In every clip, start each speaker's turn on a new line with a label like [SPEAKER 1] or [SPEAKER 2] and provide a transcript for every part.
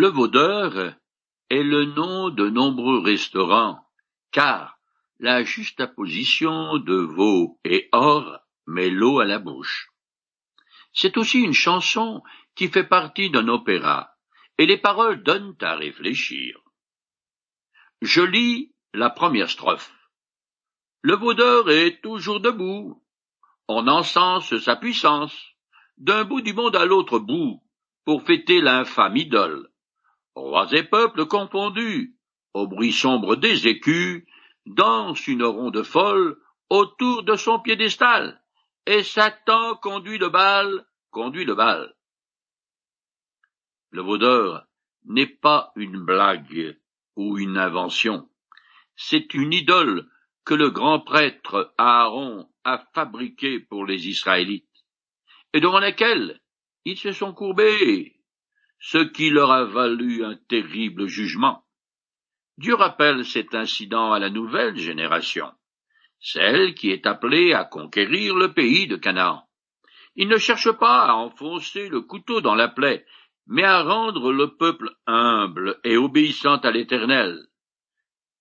[SPEAKER 1] Le Vaudeur est le nom de nombreux restaurants, car la juxtaposition de veau et or met l'eau à la bouche. C'est aussi une chanson qui fait partie d'un opéra, et les paroles donnent à réfléchir. Je lis la première strophe. Le vaudeur est toujours debout. On encense sa puissance, d'un bout du monde à l'autre bout, pour fêter l'infâme idole. Rois et peuples confondus, au bruit sombre des écus, danse une ronde folle autour de son piédestal, et Satan conduit le bal, conduit le bal. Le vaudeur n'est pas une blague ou une invention, c'est une idole que le grand prêtre Aaron a fabriquée pour les Israélites, et devant laquelle ils se sont courbés, ce qui leur a valu un terrible jugement. Dieu rappelle cet incident à la nouvelle génération, celle qui est appelée à conquérir le pays de Canaan. Il ne cherche pas à enfoncer le couteau dans la plaie, mais à rendre le peuple humble et obéissant à l'Éternel.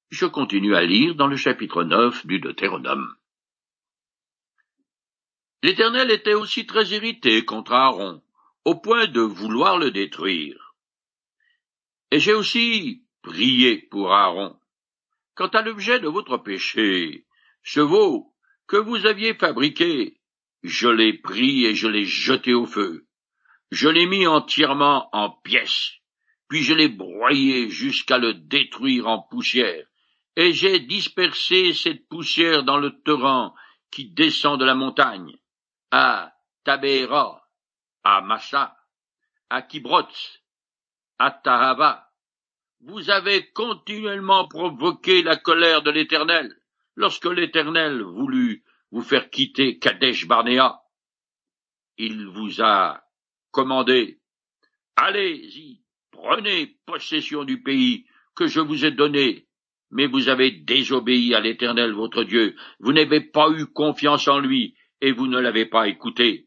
[SPEAKER 1] Je continue à lire dans le chapitre 9 du Deutéronome. L'Éternel était aussi très irrité contre Aaron, au point de vouloir le détruire. Et j'ai aussi priez pour Aaron. Quant à l'objet de votre péché, ce veau que vous aviez fabriqué, je l'ai pris et je l'ai jeté au feu. Je l'ai mis entièrement en pièces, puis je l'ai broyé jusqu'à le détruire en poussière, et j'ai dispersé cette poussière dans le torrent qui descend de la montagne, à Tabéra, à Massa, à Kibrotz, à Tahava, vous avez continuellement provoqué la colère de l'Éternel, lorsque l'Éternel voulut vous faire quitter Kadesh Barnéa. Il vous a commandé, allez-y, prenez possession du pays que je vous ai donné, mais vous avez désobéi à l'Éternel votre Dieu, vous n'avez pas eu confiance en lui, et vous ne l'avez pas écouté.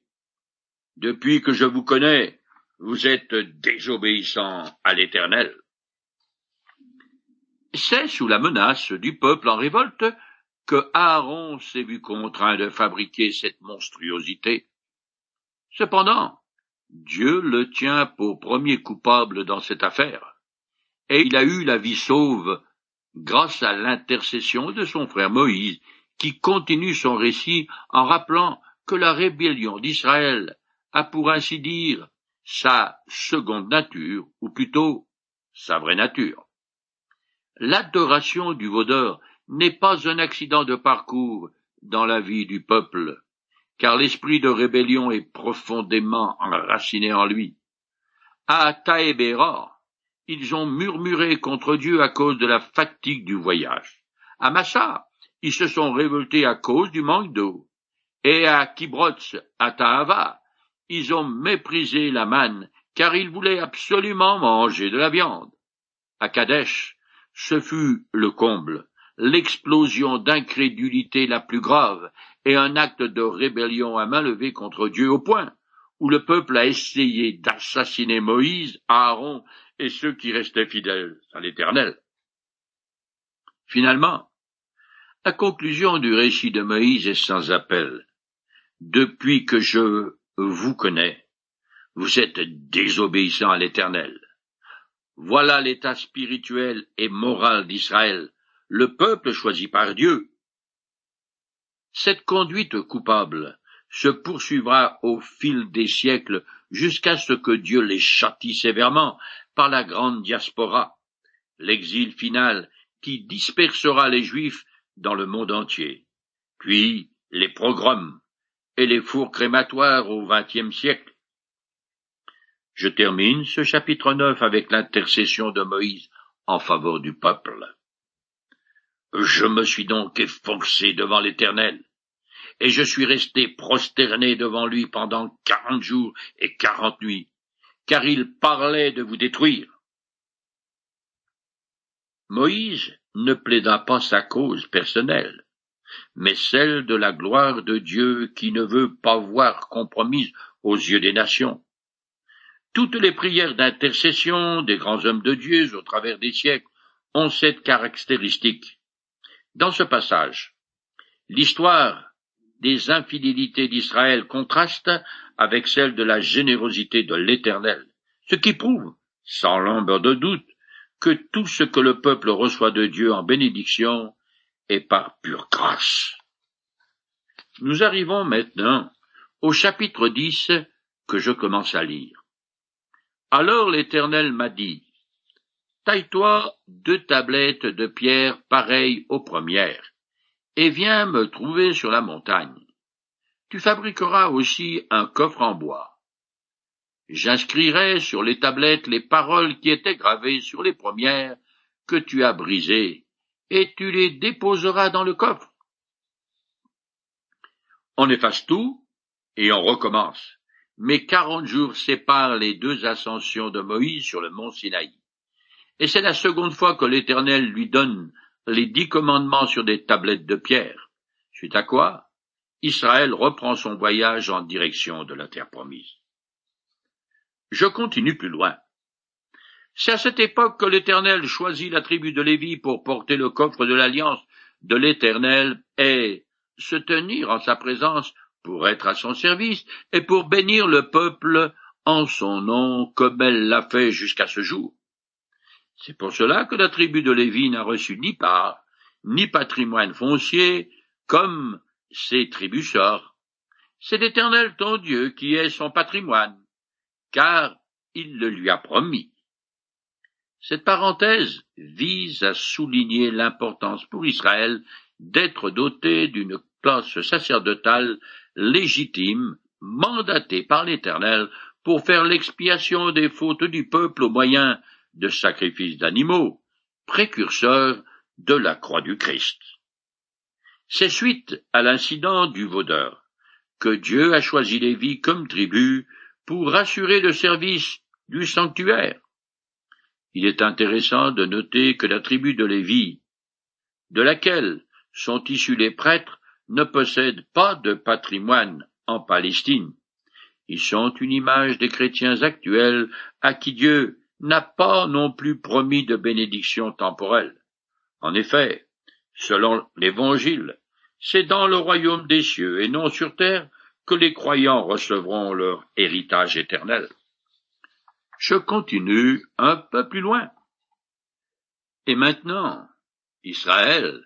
[SPEAKER 1] Depuis que je vous connais, vous êtes désobéissant à l'Éternel. C'est sous la menace du peuple en révolte que Aaron s'est vu contraint de fabriquer cette monstruosité. Cependant, Dieu le tient pour premier coupable dans cette affaire, et il a eu la vie sauve grâce à l'intercession de son frère Moïse, qui continue son récit en rappelant que la rébellion d'Israël a pour ainsi dire sa seconde nature, ou plutôt sa vraie nature. L'adoration du vaudeur n'est pas un accident de parcours dans la vie du peuple, car l'esprit de rébellion est profondément enraciné en lui. À Taébéra, ils ont murmuré contre Dieu à cause de la fatigue du voyage. À Massa, ils se sont révoltés à cause du manque d'eau. Et à Kibrotz, à ils ont méprisé la manne, car ils voulaient absolument manger de la viande. À Kadesh, ce fut le comble, l'explosion d'incrédulité la plus grave, et un acte de rébellion à main levée contre Dieu au point où le peuple a essayé d'assassiner Moïse, Aaron et ceux qui restaient fidèles à l'Éternel. Finalement, la conclusion du récit de Moïse est sans appel. Depuis que je vous connais, vous êtes désobéissant à l'Éternel. Voilà l'état spirituel et moral d'Israël, le peuple choisi par Dieu. Cette conduite coupable se poursuivra au fil des siècles jusqu'à ce que Dieu les châtie sévèrement par la grande diaspora, l'exil final qui dispersera les Juifs dans le monde entier, puis les pogroms et les fours crématoires au vingtième siècle, je termine ce chapitre 9 avec l'intercession de Moïse en faveur du peuple. Je me suis donc efforcé devant l'Éternel, et je suis resté prosterné devant lui pendant quarante jours et quarante nuits, car il parlait de vous détruire. Moïse ne plaida pas sa cause personnelle, mais celle de la gloire de Dieu qui ne veut pas voir compromise aux yeux des nations. Toutes les prières d'intercession des grands hommes de Dieu au travers des siècles ont cette caractéristique. Dans ce passage, l'histoire des infidélités d'Israël contraste avec celle de la générosité de l'Éternel, ce qui prouve, sans l'ombre de doute, que tout ce que le peuple reçoit de Dieu en bénédiction est par pure grâce. Nous arrivons maintenant au chapitre 10 que je commence à lire. Alors l'Éternel m'a dit, Taille-toi deux tablettes de pierre pareilles aux premières, et viens me trouver sur la montagne. Tu fabriqueras aussi un coffre en bois. J'inscrirai sur les tablettes les paroles qui étaient gravées sur les premières que tu as brisées, et tu les déposeras dans le coffre. On efface tout, et on recommence. Mais quarante jours séparent les deux ascensions de Moïse sur le mont Sinaï. Et c'est la seconde fois que l'Éternel lui donne les dix commandements sur des tablettes de pierre. Suite à quoi, Israël reprend son voyage en direction de la terre promise. Je continue plus loin. C'est à cette époque que l'Éternel choisit la tribu de Lévi pour porter le coffre de l'alliance de l'Éternel et se tenir en sa présence pour être à son service et pour bénir le peuple en son nom comme elle l'a fait jusqu'à ce jour. C'est pour cela que la tribu de Lévi n'a reçu ni part, ni patrimoine foncier, comme ses tribus sœurs. C'est l'Éternel ton Dieu qui est son patrimoine, car il le lui a promis. Cette parenthèse vise à souligner l'importance pour Israël d'être doté d'une classe sacerdotale légitime, mandatée par l'Éternel pour faire l'expiation des fautes du peuple au moyen de sacrifices d'animaux, précurseurs de la croix du Christ. C'est suite à l'incident du vaudeur que Dieu a choisi Lévi comme tribu pour assurer le service du sanctuaire. Il est intéressant de noter que la tribu de Lévi, de laquelle sont issus les prêtres, ne possède pas de patrimoine en Palestine. Ils sont une image des chrétiens actuels à qui Dieu n'a pas non plus promis de bénédiction temporelle. En effet, selon l'Évangile, c'est dans le royaume des cieux et non sur terre que les croyants recevront leur héritage éternel. Je continue un peu plus loin. Et maintenant, Israël,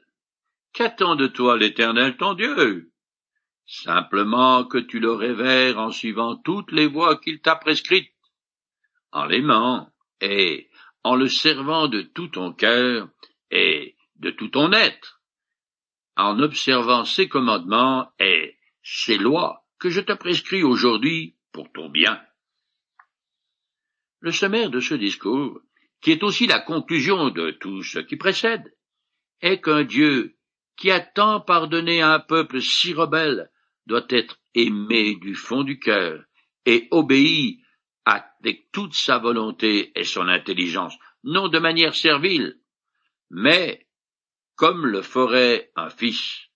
[SPEAKER 1] qu'attend de toi l'Éternel ton Dieu? Simplement que tu le révères en suivant toutes les voies qu'il t'a prescrites, en l'aimant et en le servant de tout ton cœur et de tout ton être, en observant ses commandements et ses lois que je te prescris aujourd'hui pour ton bien. Le sommaire de ce discours, qui est aussi la conclusion de tout ce qui précède, est qu'un Dieu qui a tant pardonné à un peuple si rebelle doit être aimé du fond du cœur et obéi avec toute sa volonté et son intelligence, non de manière servile, mais comme le ferait un fils.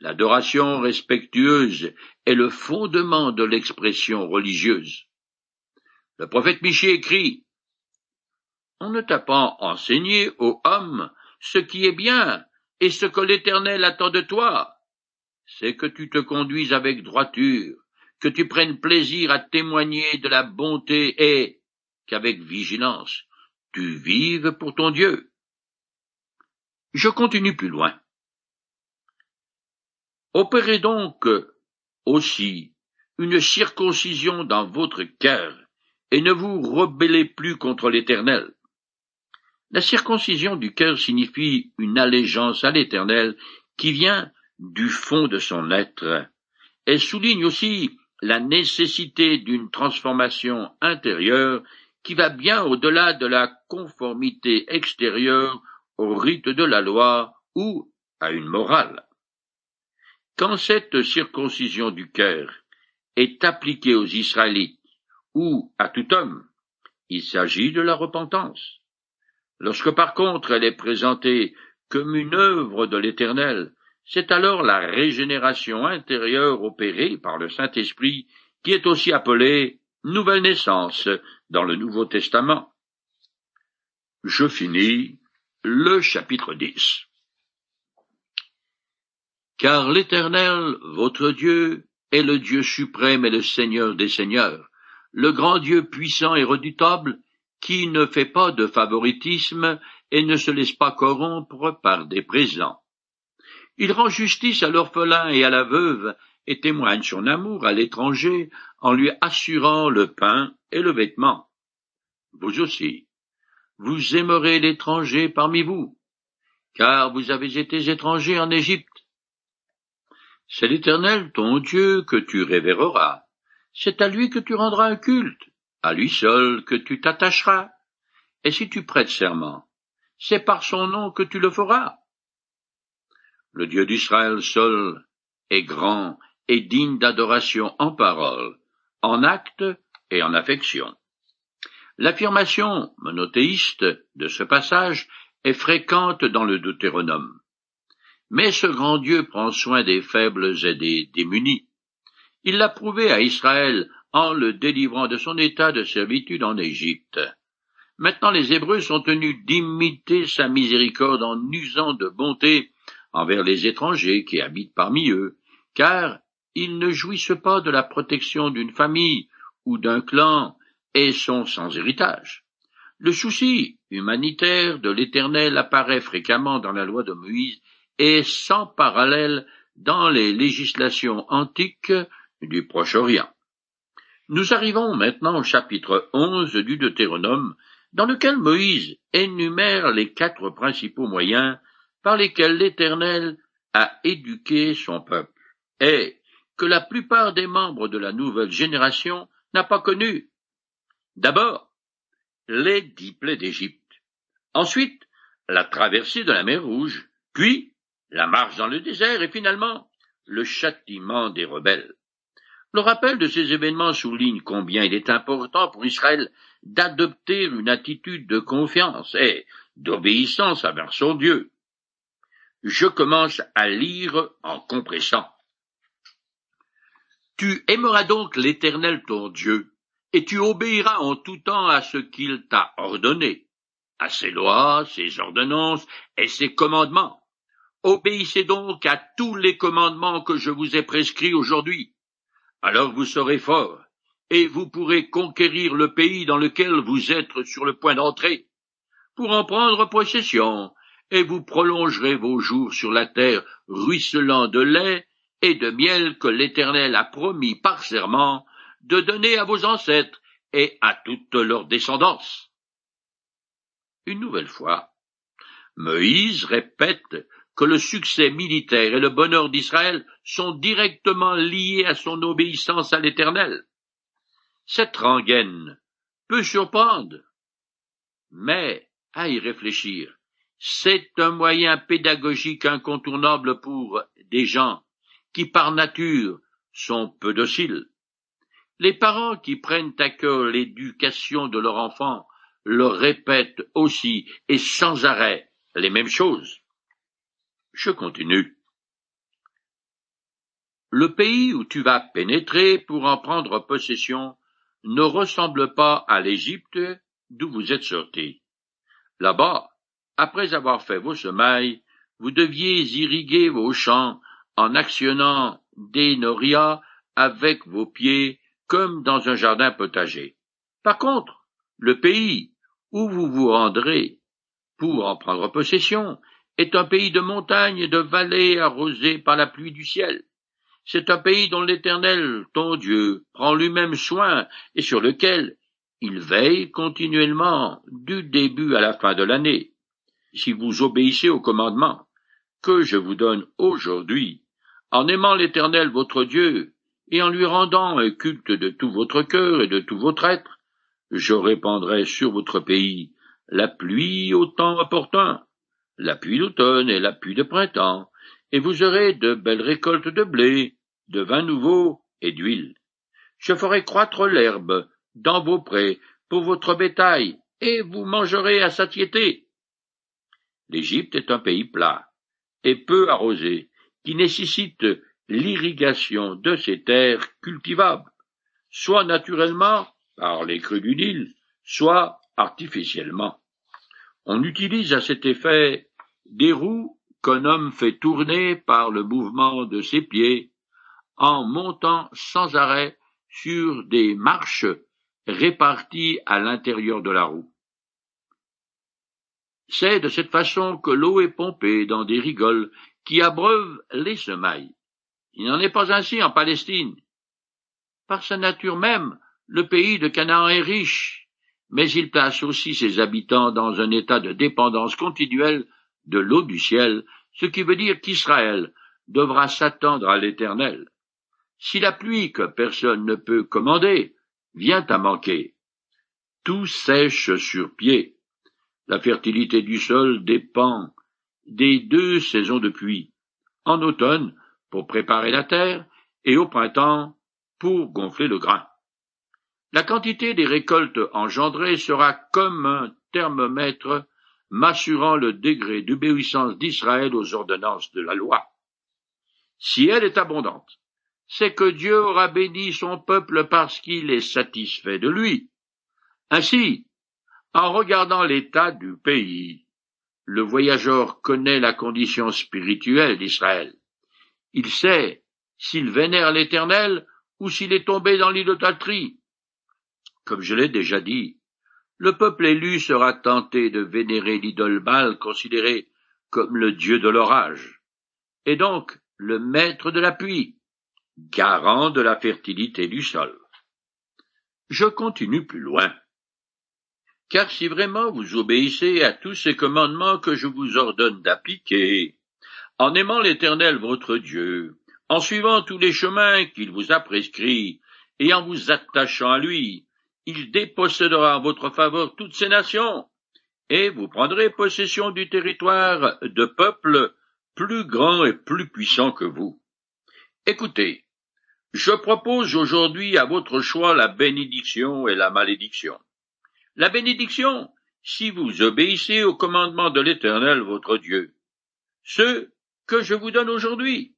[SPEAKER 1] L'adoration respectueuse est le fondement de l'expression religieuse. Le prophète Michée écrit On ne t'a pas enseigné, ô homme, ce qui est bien et ce que l'Éternel attend de toi, c'est que tu te conduises avec droiture, que tu prennes plaisir à témoigner de la bonté et qu'avec vigilance tu vives pour ton Dieu. Je continue plus loin. Opérez donc aussi une circoncision dans votre cœur, et ne vous rebellez plus contre l'Éternel. La circoncision du cœur signifie une allégeance à l'Éternel qui vient du fond de son être. Elle souligne aussi la nécessité d'une transformation intérieure qui va bien au-delà de la conformité extérieure au rite de la loi ou à une morale. Quand cette circoncision du cœur est appliquée aux Israélites ou à tout homme, il s'agit de la repentance. Lorsque par contre elle est présentée comme une œuvre de l'Éternel, c'est alors la régénération intérieure opérée par le Saint-Esprit qui est aussi appelée nouvelle naissance dans le Nouveau Testament. Je finis le chapitre 10. Car l'Éternel, votre Dieu, est le Dieu suprême et le Seigneur des seigneurs, le grand Dieu puissant et redoutable, qui ne fait pas de favoritisme et ne se laisse pas corrompre par des présents. Il rend justice à l'orphelin et à la veuve, et témoigne son amour à l'étranger en lui assurant le pain et le vêtement. Vous aussi, vous aimerez l'étranger parmi vous, car vous avez été étrangers en Égypte. C'est l'Éternel ton Dieu que tu révéreras, c'est à lui que tu rendras un culte, à lui seul que tu t'attacheras. Et si tu prêtes serment, c'est par son nom que tu le feras. Le Dieu d'Israël seul est grand et digne d'adoration en parole, en acte et en affection. L'affirmation monothéiste de ce passage est fréquente dans le Deutéronome. Mais ce grand Dieu prend soin des faibles et des démunis. Il l'a prouvé à Israël en le délivrant de son état de servitude en Égypte. Maintenant les Hébreux sont tenus d'imiter sa miséricorde en usant de bonté envers les étrangers qui habitent parmi eux, car ils ne jouissent pas de la protection d'une famille ou d'un clan et sont sans héritage. Le souci humanitaire de l'Éternel apparaît fréquemment dans la loi de Moïse et sans parallèle dans les législations antiques du Proche-Orient. Nous arrivons maintenant au chapitre onze du Deutéronome, dans lequel Moïse énumère les quatre principaux moyens par lesquels l'Éternel a éduqué son peuple, et que la plupart des membres de la nouvelle génération n'a pas connu. D'abord, les dix plaies d'Égypte. Ensuite, la traversée de la mer Rouge, puis la marche dans le désert et finalement le châtiment des rebelles. Le rappel de ces événements souligne combien il est important pour Israël d'adopter une attitude de confiance et d'obéissance envers son Dieu. Je commence à lire en compressant. Tu aimeras donc l'Éternel ton Dieu, et tu obéiras en tout temps à ce qu'il t'a ordonné, à ses lois, ses ordonnances et ses commandements. Obéissez donc à tous les commandements que je vous ai prescrits aujourd'hui. Alors vous serez forts, et vous pourrez conquérir le pays dans lequel vous êtes sur le point d'entrer, pour en prendre possession, et vous prolongerez vos jours sur la terre ruisselant de lait et de miel que l'Éternel a promis par serment de donner à vos ancêtres et à toute leur descendance. Une nouvelle fois, Moïse répète que le succès militaire et le bonheur d'Israël sont directement liés à son obéissance à l'Éternel. Cette rengaine peut surprendre, mais à y réfléchir, c'est un moyen pédagogique incontournable pour des gens qui par nature sont peu dociles. Les parents qui prennent à cœur l'éducation de leur enfant leur répètent aussi et sans arrêt les mêmes choses. Je continue. Le pays où tu vas pénétrer pour en prendre possession ne ressemble pas à l'Égypte d'où vous êtes sortis. Là-bas, après avoir fait vos semailles, vous deviez irriguer vos champs en actionnant des norias avec vos pieds comme dans un jardin potager. Par contre, le pays où vous vous rendrez pour en prendre possession est un pays de montagnes et de vallées arrosées par la pluie du ciel. C'est un pays dont l'Éternel, ton Dieu, prend lui-même soin et sur lequel il veille continuellement du début à la fin de l'année si vous obéissez au commandement que je vous donne aujourd'hui, en aimant l'Éternel votre Dieu, et en lui rendant un culte de tout votre cœur et de tout votre être, je répandrai sur votre pays la pluie au temps opportun, la pluie d'automne et la pluie de printemps, et vous aurez de belles récoltes de blé, de vin nouveau et d'huile. Je ferai croître l'herbe dans vos prés pour votre bétail, et vous mangerez à satiété. L'Égypte est un pays plat et peu arrosé, qui nécessite l'irrigation de ses terres cultivables, soit naturellement, par les crues du Nil, soit artificiellement. On utilise à cet effet des roues qu'un homme fait tourner par le mouvement de ses pieds en montant sans arrêt sur des marches réparties à l'intérieur de la roue. C'est de cette façon que l'eau est pompée dans des rigoles qui abreuvent les semailles. Il n'en est pas ainsi en Palestine. Par sa nature même, le pays de Canaan est riche, mais il place aussi ses habitants dans un état de dépendance continuelle de l'eau du ciel, ce qui veut dire qu'Israël devra s'attendre à l'Éternel. Si la pluie que personne ne peut commander vient à manquer, tout sèche sur pied. La fertilité du sol dépend des deux saisons de pluie, en automne pour préparer la terre et au printemps pour gonfler le grain. La quantité des récoltes engendrées sera comme un thermomètre m'assurant le degré d'obéissance d'Israël aux ordonnances de la loi. Si elle est abondante, c'est que Dieu aura béni son peuple parce qu'il est satisfait de lui. Ainsi, en regardant l'état du pays, le voyageur connaît la condition spirituelle d'Israël. Il sait s'il vénère l'Éternel ou s'il est tombé dans l'idolâtrie. Comme je l'ai déjà dit, le peuple élu sera tenté de vénérer l'idole Baal considéré comme le dieu de l'orage, et donc le maître de la pluie, garant de la fertilité du sol. Je continue plus loin. Car si vraiment vous obéissez à tous ces commandements que je vous ordonne d'appliquer, en aimant l'Éternel votre Dieu, en suivant tous les chemins qu'il vous a prescrits, et en vous attachant à lui, il dépossédera en votre faveur toutes ces nations, et vous prendrez possession du territoire de peuples plus grands et plus puissants que vous. Écoutez, je propose aujourd'hui à votre choix la bénédiction et la malédiction. La bénédiction, si vous obéissez au commandement de l'Éternel votre Dieu, ce que je vous donne aujourd'hui.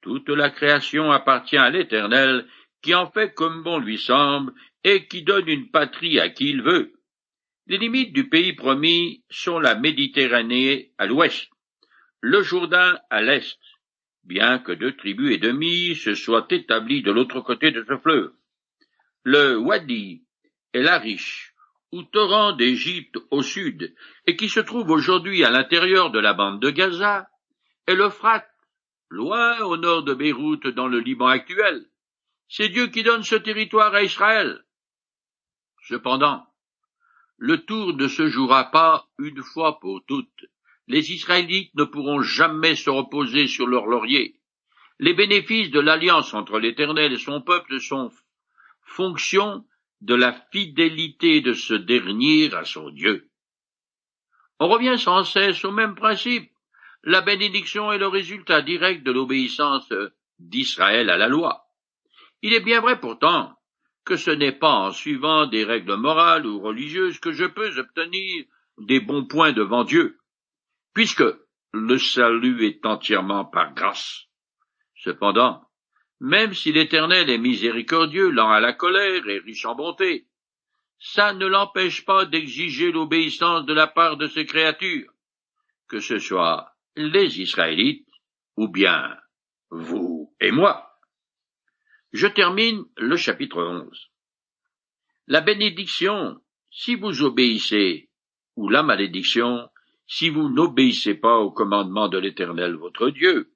[SPEAKER 1] Toute la création appartient à l'Éternel, qui en fait comme bon lui semble, et qui donne une patrie à qui il veut. Les limites du pays promis sont la Méditerranée à l'ouest, le Jourdain à l'est, bien que deux tribus et demie se soient établies de l'autre côté de ce fleuve. Le Wadi et l'Arish, ou torrent d'Égypte au sud, et qui se trouve aujourd'hui à l'intérieur de la bande de Gaza, et l'Euphrate, loin au nord de Beyrouth dans le Liban actuel. C'est Dieu qui donne ce territoire à Israël. Cependant, le tour ne se jouera pas une fois pour toutes. Les Israélites ne pourront jamais se reposer sur leur laurier. Les bénéfices de l'alliance entre l'Éternel et son peuple sont fonction de la fidélité de ce dernier à son Dieu. On revient sans cesse au même principe. La bénédiction est le résultat direct de l'obéissance d'Israël à la loi. Il est bien vrai pourtant que ce n'est pas en suivant des règles morales ou religieuses que je peux obtenir des bons points devant Dieu, puisque le salut est entièrement par grâce. Cependant, même si l'Éternel est miséricordieux, lent à la colère et riche en bonté, ça ne l'empêche pas d'exiger l'obéissance de la part de ses créatures, que ce soit les Israélites ou bien vous et moi. Je termine le chapitre 11. La bénédiction, si vous obéissez, ou la malédiction, si vous n'obéissez pas au commandement de l'Éternel votre Dieu,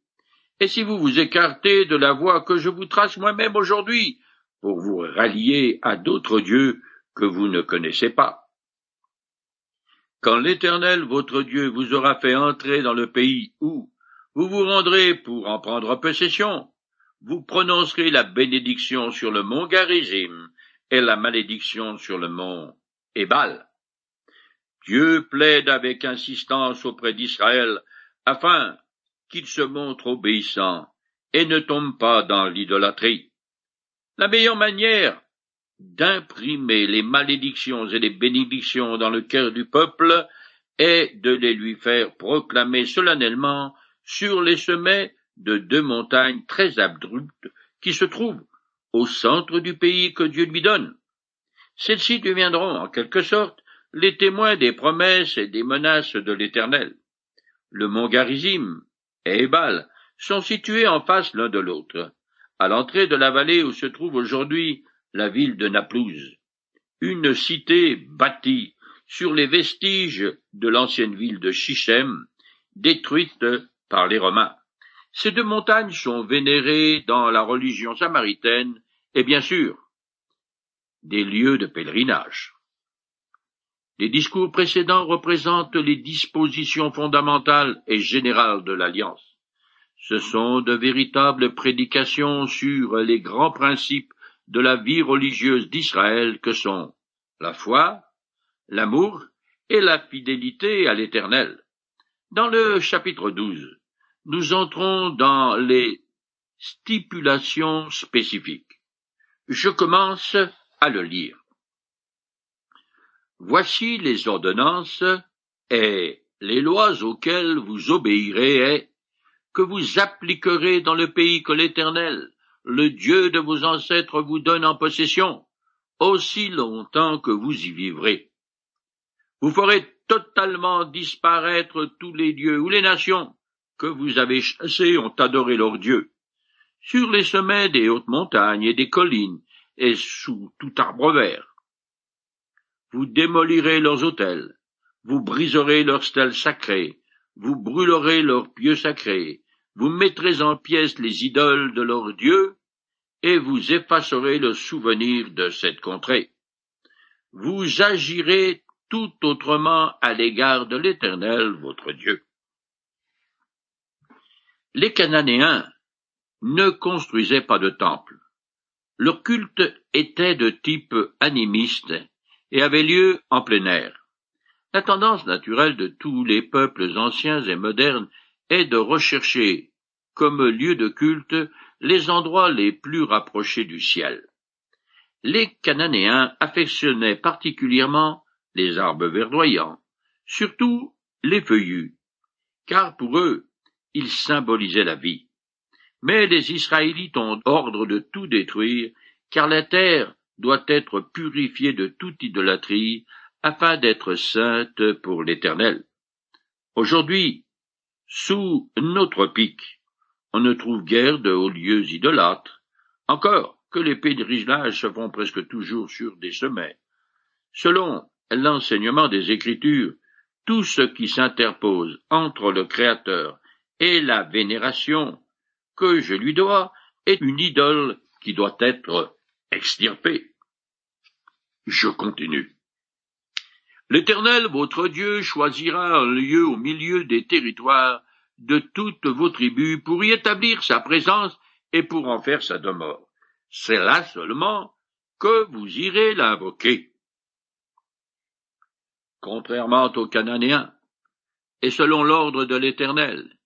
[SPEAKER 1] et si vous vous écartez de la voie que je vous trace moi-même aujourd'hui, pour vous rallier à d'autres dieux que vous ne connaissez pas. Quand l'Éternel votre Dieu vous aura fait entrer dans le pays où vous vous rendrez pour en prendre possession, vous prononcerez la bénédiction sur le mont Garizim et la malédiction sur le mont Ebal. Dieu plaide avec insistance auprès d'Israël afin qu'il se montre obéissant et ne tombe pas dans l'idolâtrie. La meilleure manière d'imprimer les malédictions et les bénédictions dans le cœur du peuple est de les lui faire proclamer solennellement sur les sommets de deux montagnes très abruptes qui se trouvent au centre du pays que Dieu lui donne. Celles-ci deviendront, en quelque sorte, les témoins des promesses et des menaces de l'Éternel. Le mont Garizim et Ebal sont situés en face l'un de l'autre, à l'entrée de la vallée où se trouve aujourd'hui la ville de Naplouse, une cité bâtie sur les vestiges de l'ancienne ville de Shichem, détruite par les Romains. Ces deux montagnes sont vénérées dans la religion samaritaine et bien sûr des lieux de pèlerinage. Les discours précédents représentent les dispositions fondamentales et générales de l'Alliance. Ce sont de véritables prédications sur les grands principes de la vie religieuse d'Israël que sont la foi, l'amour et la fidélité à l'Éternel. Dans le chapitre 12, nous entrons dans les stipulations spécifiques. Je commence à le lire. Voici les ordonnances et les lois auxquelles vous obéirez et que vous appliquerez dans le pays que l'Éternel, le Dieu de vos ancêtres, vous donne en possession, aussi longtemps que vous y vivrez. Vous ferez totalement disparaître tous les dieux ou les nations que vous avez chassés ont adoré leur Dieu. Sur les sommets des hautes montagnes et des collines, et sous tout arbre vert. Vous démolirez leurs autels, vous briserez leurs stèles sacrées, vous brûlerez leurs pieux sacrés, vous mettrez en pièces les idoles de leurs dieux, et vous effacerez le souvenir de cette contrée. Vous agirez tout autrement à l'égard de l'Éternel votre Dieu. Les Cananéens ne construisaient pas de temple. Leur culte était de type animiste et avait lieu en plein air. La tendance naturelle de tous les peuples anciens et modernes est de rechercher comme lieu de culte les endroits les plus rapprochés du ciel. Les Cananéens affectionnaient particulièrement les arbres verdoyants, surtout les feuillus, car pour eux ils symbolisaient la vie. Mais les Israélites ont ordre de tout détruire, car la terre doit être purifiée de toute idolâtrie, afin d'être sainte pour l'Éternel. Aujourd'hui, sous notre pic, on ne trouve guère de hauts lieux idolâtres, encore que les pèlerinages se font presque toujours sur des sommets. Selon l'enseignement des Écritures, tout ce qui s'interpose entre le Créateur et la vénération que je lui dois est une idole qui doit être extirpée. Je continue. L'Éternel, votre Dieu, choisira un lieu au milieu des territoires de toutes vos tribus pour y établir sa présence et pour en faire sa demeure. C'est là seulement que vous irez l'invoquer. Contrairement aux Cananéens, et selon l'ordre de l'Éternel,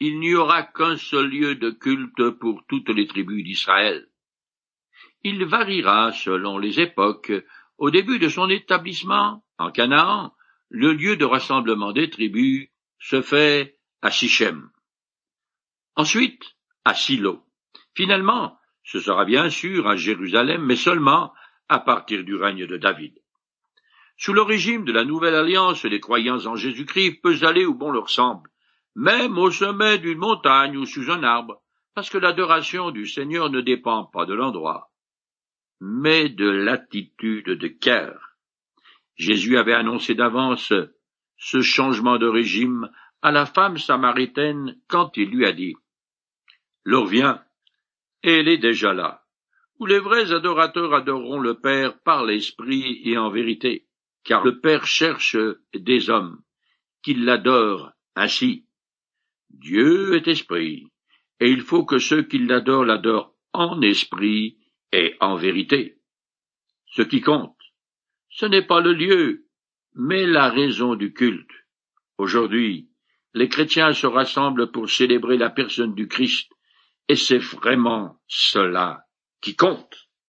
[SPEAKER 1] il n'y aura qu'un seul lieu de culte pour toutes les tribus d'Israël. Il variera selon les époques. Au début de son établissement, en Canaan, le lieu de rassemblement des tribus se fait à Sichem. Ensuite, à Silo. Finalement, ce sera bien sûr à Jérusalem, mais seulement à partir du règne de David. Sous le régime de la Nouvelle Alliance, les croyants en Jésus-Christ peuvent aller où bon leur semble, même au sommet d'une montagne ou sous un arbre, parce que l'adoration du Seigneur ne dépend pas de l'endroit, mais de l'attitude de cœur. Jésus avait annoncé d'avance ce changement de régime à la femme samaritaine quand il lui a dit L'heure vient, et elle est déjà là, où les vrais adorateurs adoreront le Père par l'Esprit et en vérité, car le Père cherche des hommes qui l'adorent ainsi. Dieu est esprit, et il faut que ceux qui l'adorent l'adorent en esprit et en vérité. Ce qui compte, ce n'est pas le lieu, mais la raison du culte. Aujourd'hui, les chrétiens se rassemblent pour célébrer la personne du Christ, et c'est vraiment cela qui compte.